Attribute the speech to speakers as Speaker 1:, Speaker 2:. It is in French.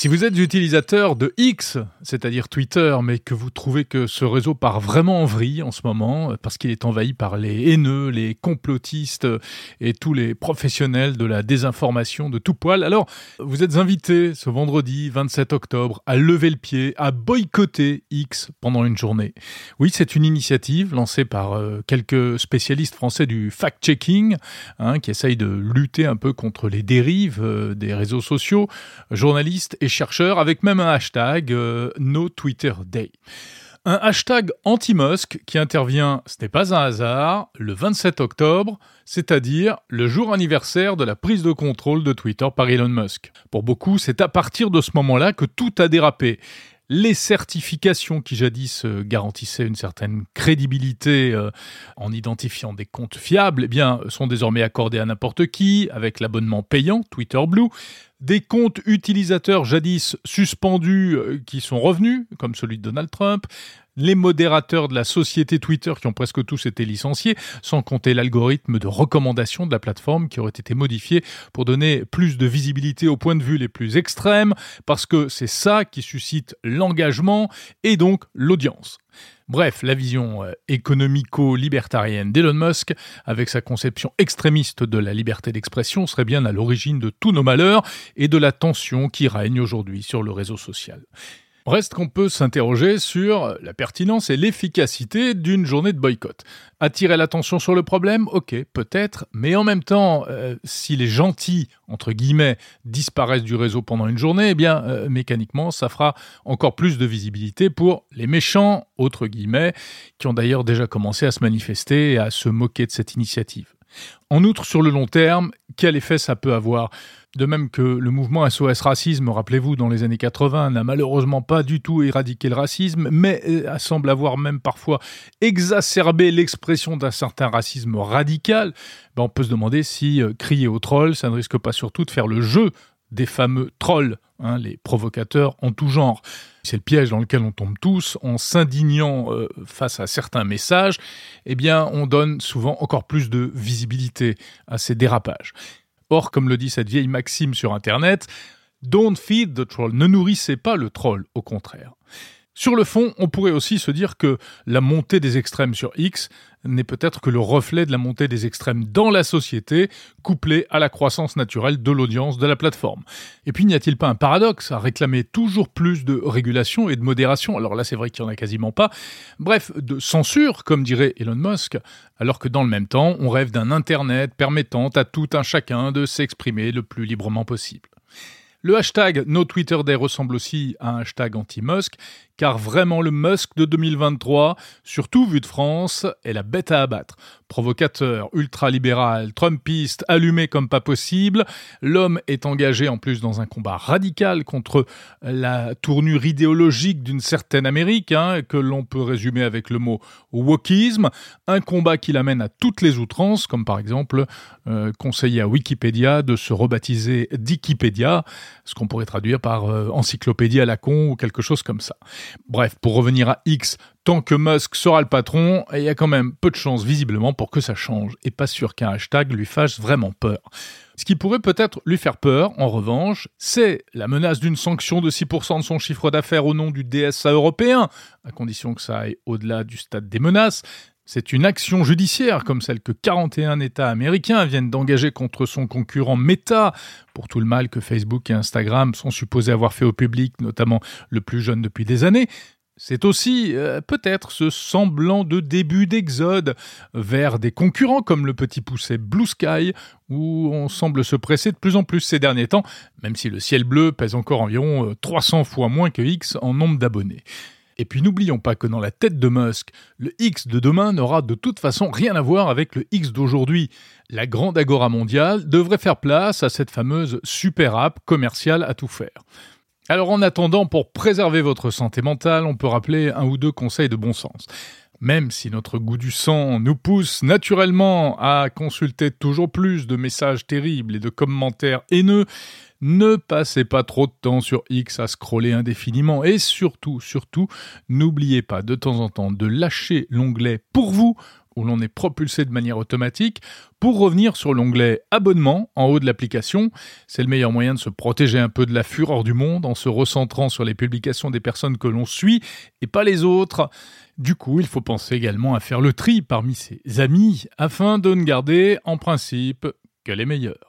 Speaker 1: Si vous êtes utilisateur de X, c'est-à-dire Twitter, mais que vous trouvez que ce réseau part vraiment en vrille en ce moment, parce qu'il est envahi par les haineux, les complotistes et tous les professionnels de la désinformation de tout poil, alors vous êtes invité ce vendredi 27 octobre à lever le pied, à boycotter X pendant une journée. Oui, c'est une initiative lancée par euh, quelques spécialistes français du fact-checking, hein, qui essayent de lutter un peu contre les dérives euh, des réseaux sociaux, journalistes et chercheurs, avec même un hashtag euh, No Twitter Day. Un hashtag anti-Musk qui intervient, ce n'est pas un hasard, le 27 octobre, c'est-à-dire le jour anniversaire de la prise de contrôle de Twitter par Elon Musk. Pour beaucoup, c'est à partir de ce moment-là que tout a dérapé les certifications qui jadis euh, garantissaient une certaine crédibilité euh, en identifiant des comptes fiables, eh bien, sont désormais accordées à n'importe qui avec l'abonnement payant Twitter Blue. Des comptes utilisateurs jadis suspendus euh, qui sont revenus, comme celui de Donald Trump, les modérateurs de la société Twitter qui ont presque tous été licenciés, sans compter l'algorithme de recommandation de la plateforme qui aurait été modifié pour donner plus de visibilité aux points de vue les plus extrêmes, parce que c'est ça qui suscite l'engagement et donc l'audience. Bref, la vision euh, économico-libertarienne d'Elon Musk, avec sa conception extrémiste de la liberté d'expression, serait bien à l'origine de tous nos malheurs et de la tension qui règne aujourd'hui sur le réseau social. Reste qu'on peut s'interroger sur la pertinence et l'efficacité d'une journée de boycott. Attirer l'attention sur le problème, ok, peut-être, mais en même temps, euh, si les gentils, entre guillemets, disparaissent du réseau pendant une journée, eh bien, euh, mécaniquement, ça fera encore plus de visibilité pour les méchants, autres guillemets, qui ont d'ailleurs déjà commencé à se manifester et à se moquer de cette initiative. En outre, sur le long terme, quel effet ça peut avoir? De même que le mouvement SOS Racisme, rappelez-vous, dans les années 80, n'a malheureusement pas du tout éradiqué le racisme, mais euh, semble avoir même parfois exacerbé l'expression d'un certain racisme radical, ben on peut se demander si euh, crier aux trolls, ça ne risque pas surtout de faire le jeu des fameux trolls, hein, les provocateurs en tout genre. C'est le piège dans lequel on tombe tous en s'indignant euh, face à certains messages. Eh bien, on donne souvent encore plus de visibilité à ces dérapages. Or, comme le dit cette vieille maxime sur Internet, Don't feed the troll. Ne nourrissez pas le troll, au contraire. Sur le fond, on pourrait aussi se dire que la montée des extrêmes sur X n'est peut-être que le reflet de la montée des extrêmes dans la société, couplée à la croissance naturelle de l'audience de la plateforme. Et puis, n'y a-t-il pas un paradoxe à réclamer toujours plus de régulation et de modération? Alors là, c'est vrai qu'il n'y en a quasiment pas. Bref, de censure, comme dirait Elon Musk, alors que dans le même temps, on rêve d'un Internet permettant à tout un chacun de s'exprimer le plus librement possible. Le hashtag NoTwitterDay ressemble aussi à un hashtag anti-Musk, car vraiment le Musk de 2023, surtout vu de France, est la bête à abattre. Provocateur, ultralibéral, trumpiste, allumé comme pas possible, l'homme est engagé en plus dans un combat radical contre la tournure idéologique d'une certaine Amérique, hein, que l'on peut résumer avec le mot wokisme, un combat qui l'amène à toutes les outrances, comme par exemple euh, conseiller à Wikipédia de se rebaptiser Dikipédia, ce qu'on pourrait traduire par euh, encyclopédie à la con ou quelque chose comme ça. Bref, pour revenir à X, tant que Musk sera le patron, il y a quand même peu de chances visiblement pour que ça change, et pas sûr qu'un hashtag lui fasse vraiment peur. Ce qui pourrait peut-être lui faire peur, en revanche, c'est la menace d'une sanction de 6% de son chiffre d'affaires au nom du DSA européen, à condition que ça aille au-delà du stade des menaces, c'est une action judiciaire comme celle que 41 États américains viennent d'engager contre son concurrent Meta pour tout le mal que Facebook et Instagram sont supposés avoir fait au public, notamment le plus jeune depuis des années. C'est aussi euh, peut-être ce semblant de début d'exode vers des concurrents comme le petit poussé Blue Sky, où on semble se presser de plus en plus ces derniers temps, même si le ciel bleu pèse encore environ 300 euh, fois moins que X en nombre d'abonnés. Et puis n'oublions pas que dans la tête de Musk, le X de demain n'aura de toute façon rien à voir avec le X d'aujourd'hui. La grande agora mondiale devrait faire place à cette fameuse super app commerciale à tout faire. Alors en attendant, pour préserver votre santé mentale, on peut rappeler un ou deux conseils de bon sens. Même si notre goût du sang nous pousse naturellement à consulter toujours plus de messages terribles et de commentaires haineux, ne passez pas trop de temps sur X à scroller indéfiniment. Et surtout, surtout, n'oubliez pas de temps en temps de lâcher l'onglet pour vous où l'on est propulsé de manière automatique pour revenir sur l'onglet Abonnement en haut de l'application. C'est le meilleur moyen de se protéger un peu de la fureur du monde en se recentrant sur les publications des personnes que l'on suit et pas les autres. Du coup, il faut penser également à faire le tri parmi ses amis afin de ne garder en principe que les meilleurs.